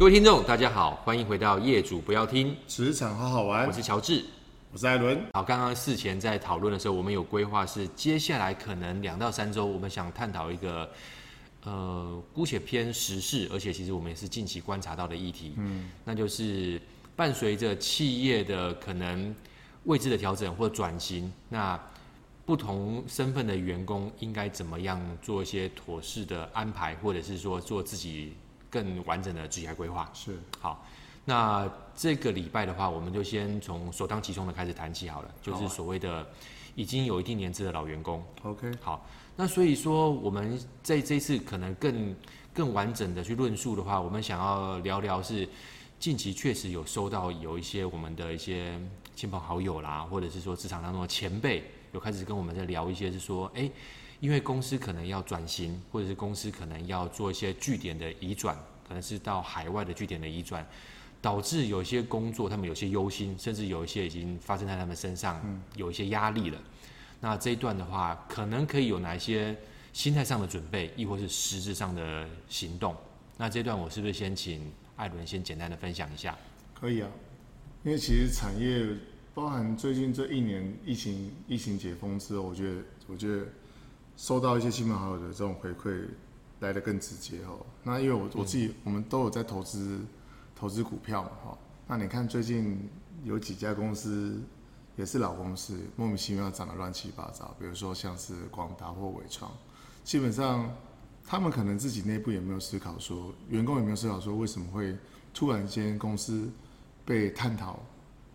各位听众，大家好，欢迎回到业主不要听职场好好玩。我是乔治，我是艾伦。好，刚刚事前在讨论的时候，我们有规划是接下来可能两到三周，我们想探讨一个呃，姑且偏时事，而且其实我们也是近期观察到的议题。嗯，那就是伴随着企业的可能位置的调整或转型，那不同身份的员工应该怎么样做一些妥适的安排，或者是说做自己。更完整的职业规划是好，那这个礼拜的话，我们就先从首当其冲的开始谈起好了，就是所谓的已经有一定年资的老员工。OK，好，那所以说我们在这次可能更更完整的去论述的话，我们想要聊聊是近期确实有收到有一些我们的一些亲朋好友啦，或者是说职场当中的前辈有开始跟我们在聊一些是说，哎。因为公司可能要转型，或者是公司可能要做一些据点的移转，可能是到海外的据点的移转，导致有些工作他们有些忧心，甚至有一些已经发生在他们身上，有一些压力了。那这一段的话，可能可以有哪一些心态上的准备，亦或是实质上的行动？那这一段我是不是先请艾伦先简单的分享一下？可以啊，因为其实产业包含最近这一年疫情疫情解封之后，我觉得我觉得。收到一些亲朋好友的这种回馈来的更直接哦。那因为我我自己我们都有在投资投资股票嘛哈。那你看最近有几家公司也是老公司，莫名其妙涨得乱七八糟。比如说像是广达或伟创，基本上他们可能自己内部也没有思考说，员工也没有思考说为什么会突然间公司被探讨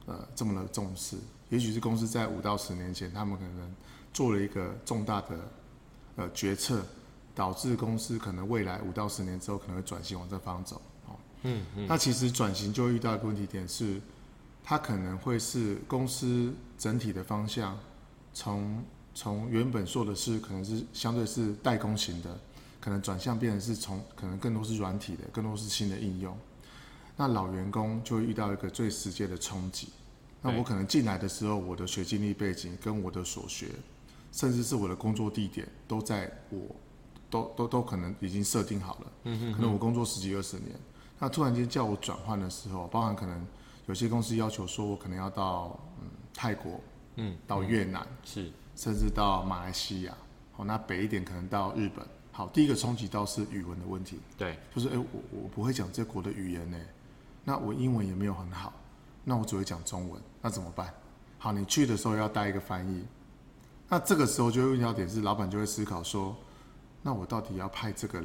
呃这么的重视。也许是公司在五到十年前，他们可能做了一个重大的。呃，决策导致公司可能未来五到十年之后可能会转型往这方走，哦，嗯嗯，那其实转型就会遇到一个问题点是，它可能会是公司整体的方向，从从原本做的是可能是相对是代工型的，可能转向变成是从可能更多是软体的，更多是新的应用，那老员工就会遇到一个最直接的冲击，那我可能进来的时候，我的学经历背景跟我的所学。甚至是我的工作地点都在我，都都都可能已经设定好了。嗯哼，可能我工作十几二十年，那突然间叫我转换的时候，包含可能有些公司要求说我可能要到嗯泰国，嗯，到越南是，甚至到马来西亚，好，那北一点可能到日本。好，第一个冲击到是语文的问题。对，就是哎，我我不会讲这国的语言呢，那我英文也没有很好，那我只会讲中文，那怎么办？好，你去的时候要带一个翻译。那这个时候就会问到点是，老板就会思考说，那我到底要派这个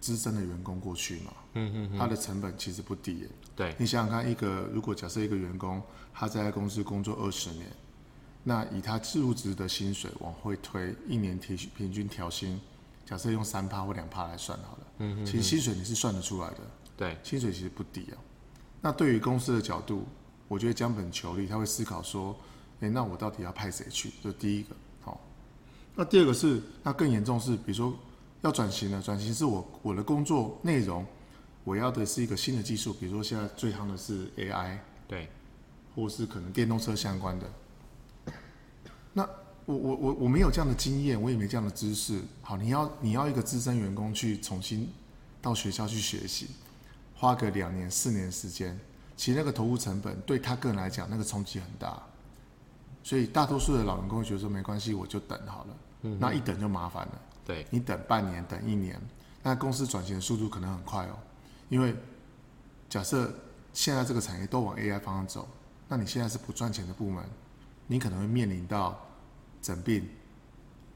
资深的员工过去吗？嗯嗯，他的成本其实不低耶。对，你想想看，一个如果假设一个员工他在公司工作二十年，那以他入职的薪水往回推，一年提平均调薪，假设用三趴或两趴来算好了。嗯哼，其实薪水你是算得出来的。对，薪水其实不低啊。那对于公司的角度，我觉得将本求利，他会思考说。哎，那我到底要派谁去？这第一个，好。那第二个是，那更严重是，比如说要转型了，转型是我我的工作内容，我要的是一个新的技术，比如说现在最夯的是 AI，对，或是可能电动车相关的。那我我我我没有这样的经验，我也没这样的知识。好，你要你要一个资深员工去重新到学校去学习，花个两年四年时间，其实那个投入成本对他个人来讲，那个冲击很大。所以大多数的老员工会觉得说没关系，我就等好了。嗯，那一等就麻烦了。对，你等半年，等一年，那公司转型的速度可能很快哦。因为假设现在这个产业都往 AI 方向走，那你现在是不赚钱的部门，你可能会面临到整并、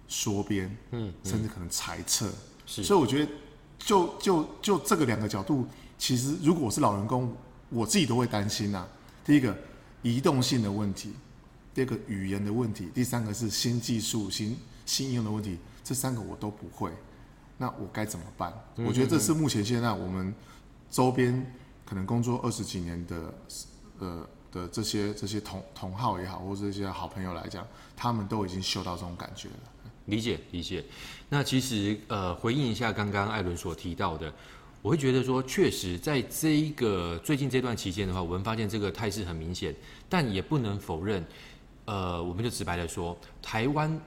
缩编，嗯，甚至可能裁撤。是，所以我觉得就就就这个两个角度，其实如果我是老员工，我自己都会担心呐、啊。第一个，移动性的问题。第二个语言的问题，第三个是新技术、新新应用的问题，这三个我都不会，那我该怎么办？我觉得这是目前现在我们周边可能工作二十几年的呃的这些这些同同号也好，或者这些好朋友来讲，他们都已经嗅到这种感觉了。理解理解。那其实呃回应一下刚刚艾伦所提到的，我会觉得说，确实在这一个最近这段期间的话，我们发现这个态势很明显，但也不能否认。呃，我们就直白的说，台湾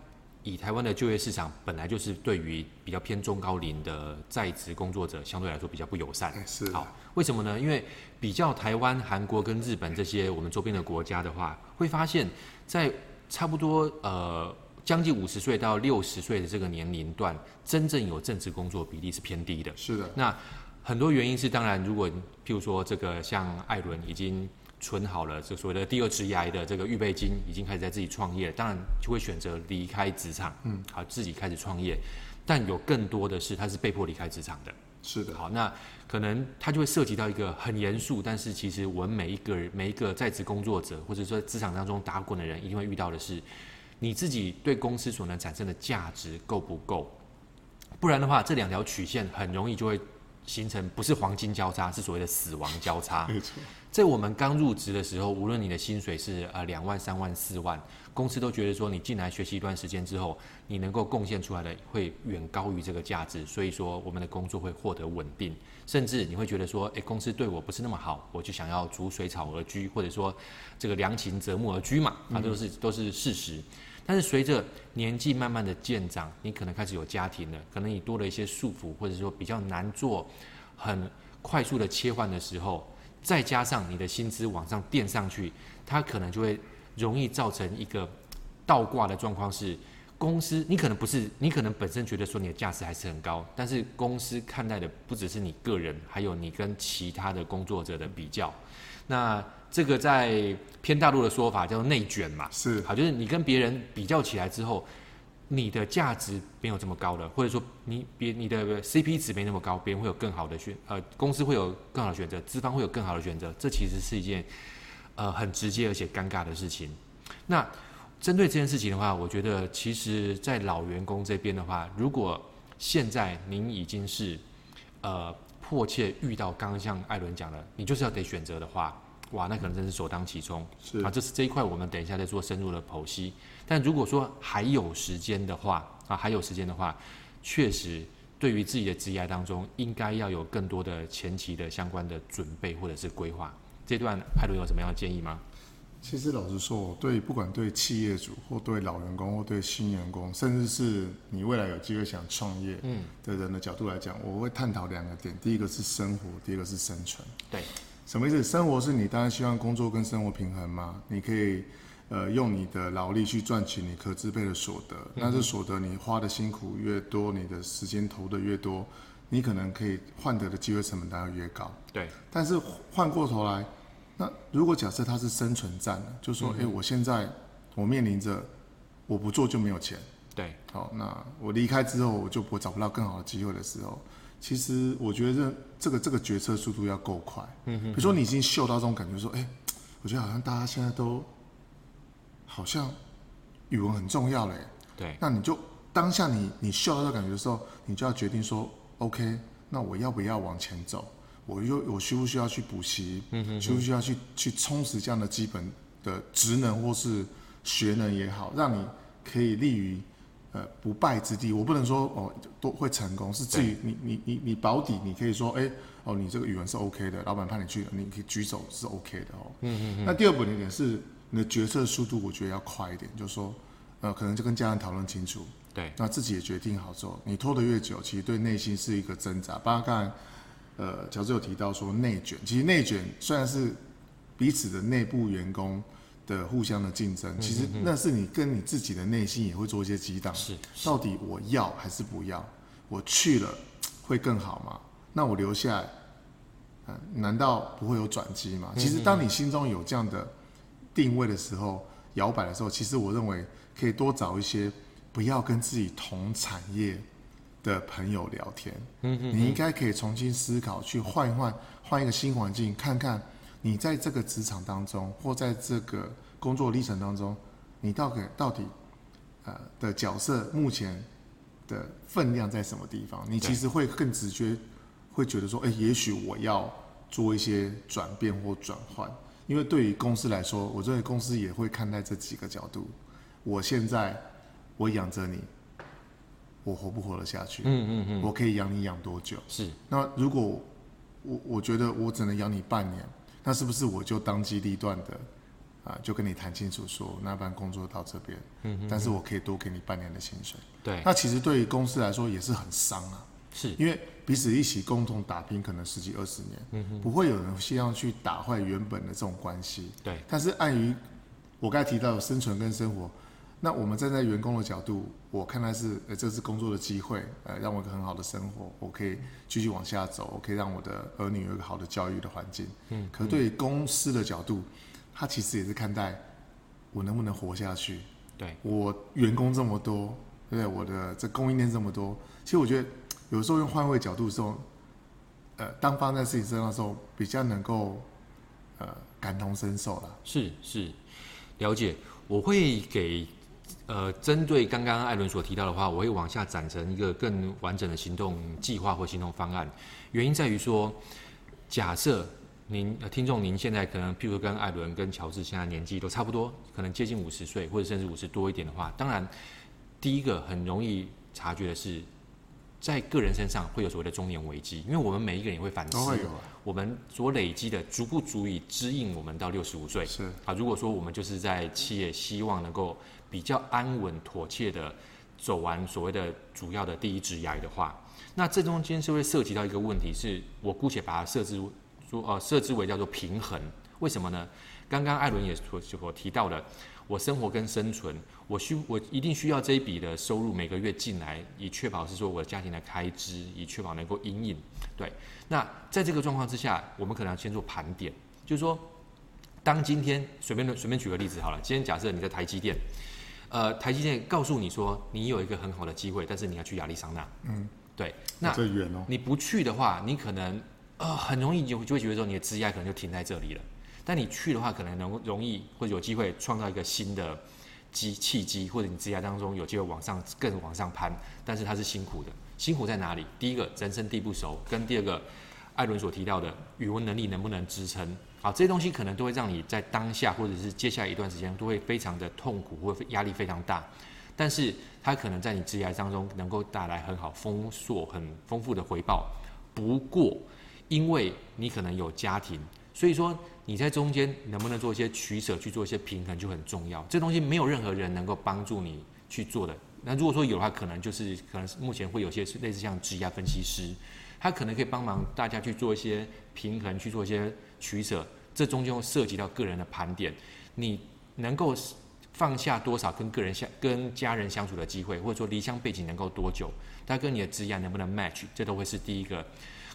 以台湾的就业市场本来就是对于比较偏中高龄的在职工作者相对来说比较不友善。是。好，为什么呢？因为比较台湾、韩国跟日本这些我们周边的国家的话，会发现，在差不多呃将近五十岁到六十岁的这个年龄段，真正有正职工作比例是偏低的。是的。那很多原因是，当然，如果譬如说这个像艾伦已经。存好了，这所谓的第二职涯的这个预备金，已经开始在自己创业，当然就会选择离开职场，嗯，好，自己开始创业。但有更多的是，他是被迫离开职场的。是的，好，那可能他就会涉及到一个很严肃，但是其实我们每一个人每一个在职工作者，或者说职场当中打滚的人，一定会遇到的是，你自己对公司所能产生的价值够不够？不然的话，这两条曲线很容易就会形成不是黄金交叉，是所谓的死亡交叉。没错。在我们刚入职的时候，无论你的薪水是呃两万、三万、四万，公司都觉得说你进来学习一段时间之后，你能够贡献出来的会远高于这个价值，所以说我们的工作会获得稳定，甚至你会觉得说，诶，公司对我不是那么好，我就想要逐水草而居，或者说这个良禽择木而居嘛，它都是都是事实。但是随着年纪慢慢的渐长，你可能开始有家庭了，可能你多了一些束缚，或者说比较难做很快速的切换的时候。再加上你的薪资往上垫上去，它可能就会容易造成一个倒挂的状况，是公司你可能不是，你可能本身觉得说你的价值还是很高，但是公司看待的不只是你个人，还有你跟其他的工作者的比较。那这个在偏大陆的说法叫做内卷嘛，是好，就是你跟别人比较起来之后。你的价值没有这么高了，或者说你别你的 CP 值没那么高，别人会有更好的选，呃，公司会有更好的选择，资方会有更好的选择，这其实是一件呃很直接而且尴尬的事情。那针对这件事情的话，我觉得其实，在老员工这边的话，如果现在您已经是呃迫切遇到刚刚像艾伦讲的，你就是要得选择的话。哇，那可能真是首当其冲。是啊，这是这一块，我们等一下再做深入的剖析。但如果说还有时间的话，啊，还有时间的话，确实对于自己的职业当中，应该要有更多的前期的相关的准备或者是规划。这段艾伦有什么样的建议吗？其实老实说，我对不管对企业主或对老员工或对新员工，甚至是你未来有机会想创业的人的角度来讲，嗯，我会探讨两个点：第一个是生活，第二个是生存。对。什么意思？生活是你当然希望工作跟生活平衡嘛？你可以，呃，用你的劳力去赚取你可支配的所得。那这所得你花的辛苦越多，你的时间投的越多，你可能可以换得的机会成本当然越高。对。但是换过头来，那如果假设它是生存战呢？就说，哎、嗯，我现在我面临着我不做就没有钱。对。好，那我离开之后我就不找不到更好的机会的时候。其实我觉得这这个这个决策速度要够快。嗯哼。比如说你已经嗅到这种感觉，说，哎，我觉得好像大家现在都好像语文很重要嘞。对。那你就当下你你嗅到这感觉的时候，你就要决定说，OK，那我要不要往前走？我又我需不需要去补习？嗯哼。需不需要去去充实这样的基本的职能或是学能也好，让你可以立于。呃，不败之地，我不能说哦都会成功，是至于你你你你保底，你可以说，哎、欸，哦，你这个语文是 OK 的，老板派你去，你可以举手是 OK 的哦。嗯嗯嗯。那第二步的点是你的决策速度，我觉得要快一点，就是说，呃，可能就跟家人讨论清楚，对，那自己也决定好之后，你拖得越久，其实对内心是一个挣扎。包括刚才，呃，乔治有提到说内卷，其实内卷虽然是彼此的内部员工。的互相的竞争，其实那是你跟你自己的内心也会做一些激荡。是，到底我要还是不要？我去了会更好吗？那我留下来，呃，难道不会有转机吗？其实当你心中有这样的定位的时候，摇摆的时候，其实我认为可以多找一些不要跟自己同产业的朋友聊天。嗯嗯，你应该可以重新思考，去换一换，换一个新环境，看看。你在这个职场当中，或在这个工作历程当中，你到底到底呃的角色目前的分量在什么地方？你其实会更直觉会觉得说，哎，也许我要做一些转变或转换，因为对于公司来说，我认为公司也会看待这几个角度。我现在我养着你，我活不活得下去？嗯嗯嗯，我可以养你养多久？是。那如果我我觉得我只能养你半年。那是不是我就当机立断的，啊，就跟你谈清楚说，那班工作到这边，嗯哼，但是我可以多给你半年的薪水。对，那其实对于公司来说也是很伤啊，是因为彼此一起共同打拼，可能十几二十年，嗯哼，不会有人希望去打坏原本的这种关系。对，但是碍于我刚才提到的生存跟生活，那我们站在员工的角度，我看来是，呃，这是工作的机会，呃，让我一个很好的生活，我可以继续往下走，我可以让我的儿女有一个好的教育的环境。嗯，可是对于公司的角度。他其实也是看待我能不能活下去。对，我员工这么多，对，我的这供应链这么多，其实我觉得有时候用换位角度的时候，呃，当发生在自己身上的时候，比较能够呃感同身受了。是是，了解。我会给呃针对刚刚艾伦所提到的话，我会往下展成一个更完整的行动计划或行动方案。原因在于说，假设。您听众，您现在可能，譬如跟艾伦、跟乔治现在年纪都差不多，可能接近五十岁，或者甚至五十多一点的话，当然，第一个很容易察觉的是，在个人身上会有所谓的中年危机，因为我们每一个人也会反思，我们所累积的足不足以支应我们到六十五岁？是啊，如果说我们就是在企业希望能够比较安稳妥切的走完所谓的主要的第一职涯的话，那这中间是会涉及到一个问题，是我姑且把它设置。说呃，设置为叫做平衡，为什么呢？刚刚艾伦也所所提到的，我生活跟生存，我需我一定需要这一笔的收入每个月进来，以确保是说我的家庭的开支，以确保能够因应。对，那在这个状况之下，我们可能要先做盘点，就是说，当今天随便随便举个例子好了，今天假设你在台积电，呃，台积电告诉你说你有一个很好的机会，但是你要去亚利桑那，嗯，对，那这远哦，你不去的话，你可能。呃，很容易就就会觉得说你的职业可能就停在这里了。但你去的话，可能能容易或者有机会创造一个新的机契机，或者你职业当中有机会往上更往上攀。但是它是辛苦的，辛苦在哪里？第一个人生地不熟，跟第二个艾伦所提到的语文能力能不能支撑？好，这些东西可能都会让你在当下或者是接下来一段时间都会非常的痛苦，或压力非常大。但是它可能在你职业当中能够带来很好丰硕、很丰富的回报。不过，因为你可能有家庭，所以说你在中间能不能做一些取舍，去做一些平衡就很重要。这东西没有任何人能够帮助你去做的。那如果说有的话，可能就是可能目前会有些类似像职业分析师，他可能可以帮忙大家去做一些平衡，去做一些取舍。这中间会涉及到个人的盘点，你能够放下多少跟个人相、跟家人相处的机会，或者说离乡背景能够多久，他跟你的职业能不能 match，这都会是第一个。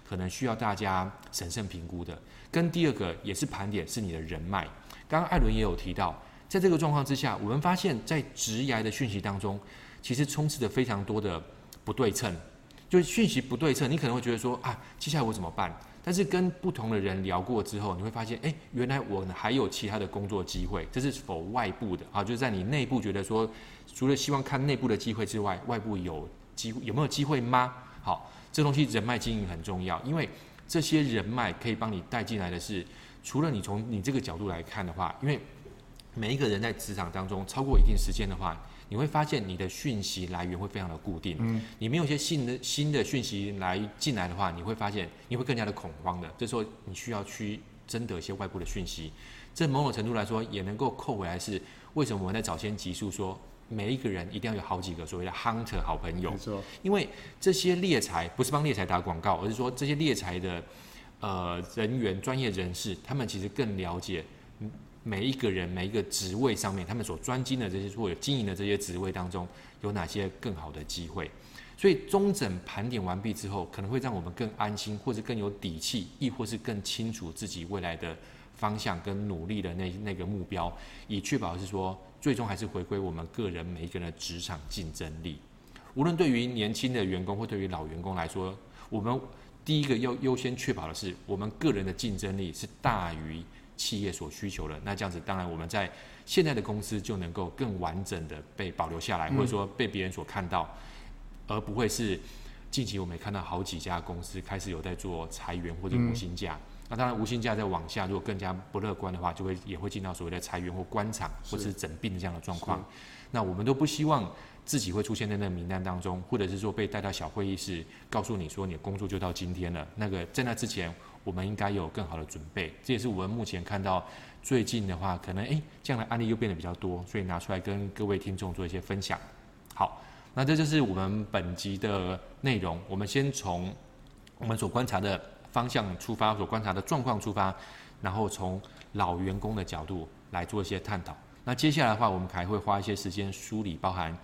可能需要大家审慎评估的，跟第二个也是盘点是你的人脉。刚刚艾伦也有提到，在这个状况之下，我们发现，在职涯的讯息当中，其实充斥着非常多的不对称。就讯息不对称，你可能会觉得说啊，接下来我怎么办？但是跟不同的人聊过之后，你会发现，哎，原来我还有其他的工作机会。这是否外部的啊？就是在你内部觉得说，除了希望看内部的机会之外，外部有机有没有机会吗？好。这东西人脉经营很重要，因为这些人脉可以帮你带进来的是，除了你从你这个角度来看的话，因为每一个人在职场当中超过一定时间的话，你会发现你的讯息来源会非常的固定。嗯，你没有一些新的新的讯息来进来的话，你会发现你会更加的恐慌的。这时候你需要去征得一些外部的讯息，这某种程度来说也能够扣回来是为什么我们在早先集数说。每一个人一定要有好几个所谓的 hunter 好朋友，没错，因为这些猎才不是帮猎才打广告，而是说这些猎才的呃人员专业人士，他们其实更了解每一个人每一个职位上面他们所专精的这些或者经营的这些职位当中有哪些更好的机会，所以中整盘点完毕之后，可能会让我们更安心，或者更有底气，亦或是更清楚自己未来的方向跟努力的那那个目标，以确保是说。最终还是回归我们个人每一个人的职场竞争力。无论对于年轻的员工或对于老员工来说，我们第一个要优先确保的是，我们个人的竞争力是大于企业所需求的。那这样子，当然我们在现在的公司就能够更完整的被保留下来，或者说被别人所看到，而不会是近期我们也看到好几家公司开始有在做裁员或者无薪假。那当然，无薪假再往下，如果更加不乐观的话，就会也会进到所谓的裁员或关厂或者是整病的这样的状况。那我们都不希望自己会出现在那个名单当中，或者是说被带到小会议室，告诉你说你的工作就到今天了。那个在那之前，我们应该有更好的准备。这也是我们目前看到最近的话，可能诶这样的案例又变得比较多，所以拿出来跟各位听众做一些分享。好，那这就是我们本集的内容。我们先从我们所观察的方向出发，所观察的状况出发，然后从老员工的角度来做一些探讨。那接下来的话，我们还会花一些时间梳理，包含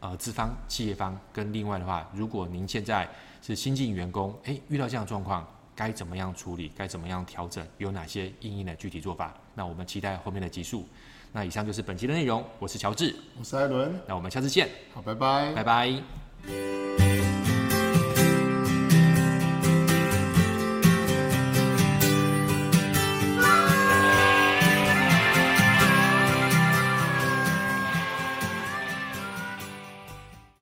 呃资方、企业方跟另外的话，如果您现在是新进员工，诶，遇到这样的状况，该怎么样处理？该怎么样调整？有哪些应应的具体做法？那我们期待后面的集数。那以上就是本期的内容，我是乔治，我是艾伦，那我们下次见，好，拜拜，拜拜。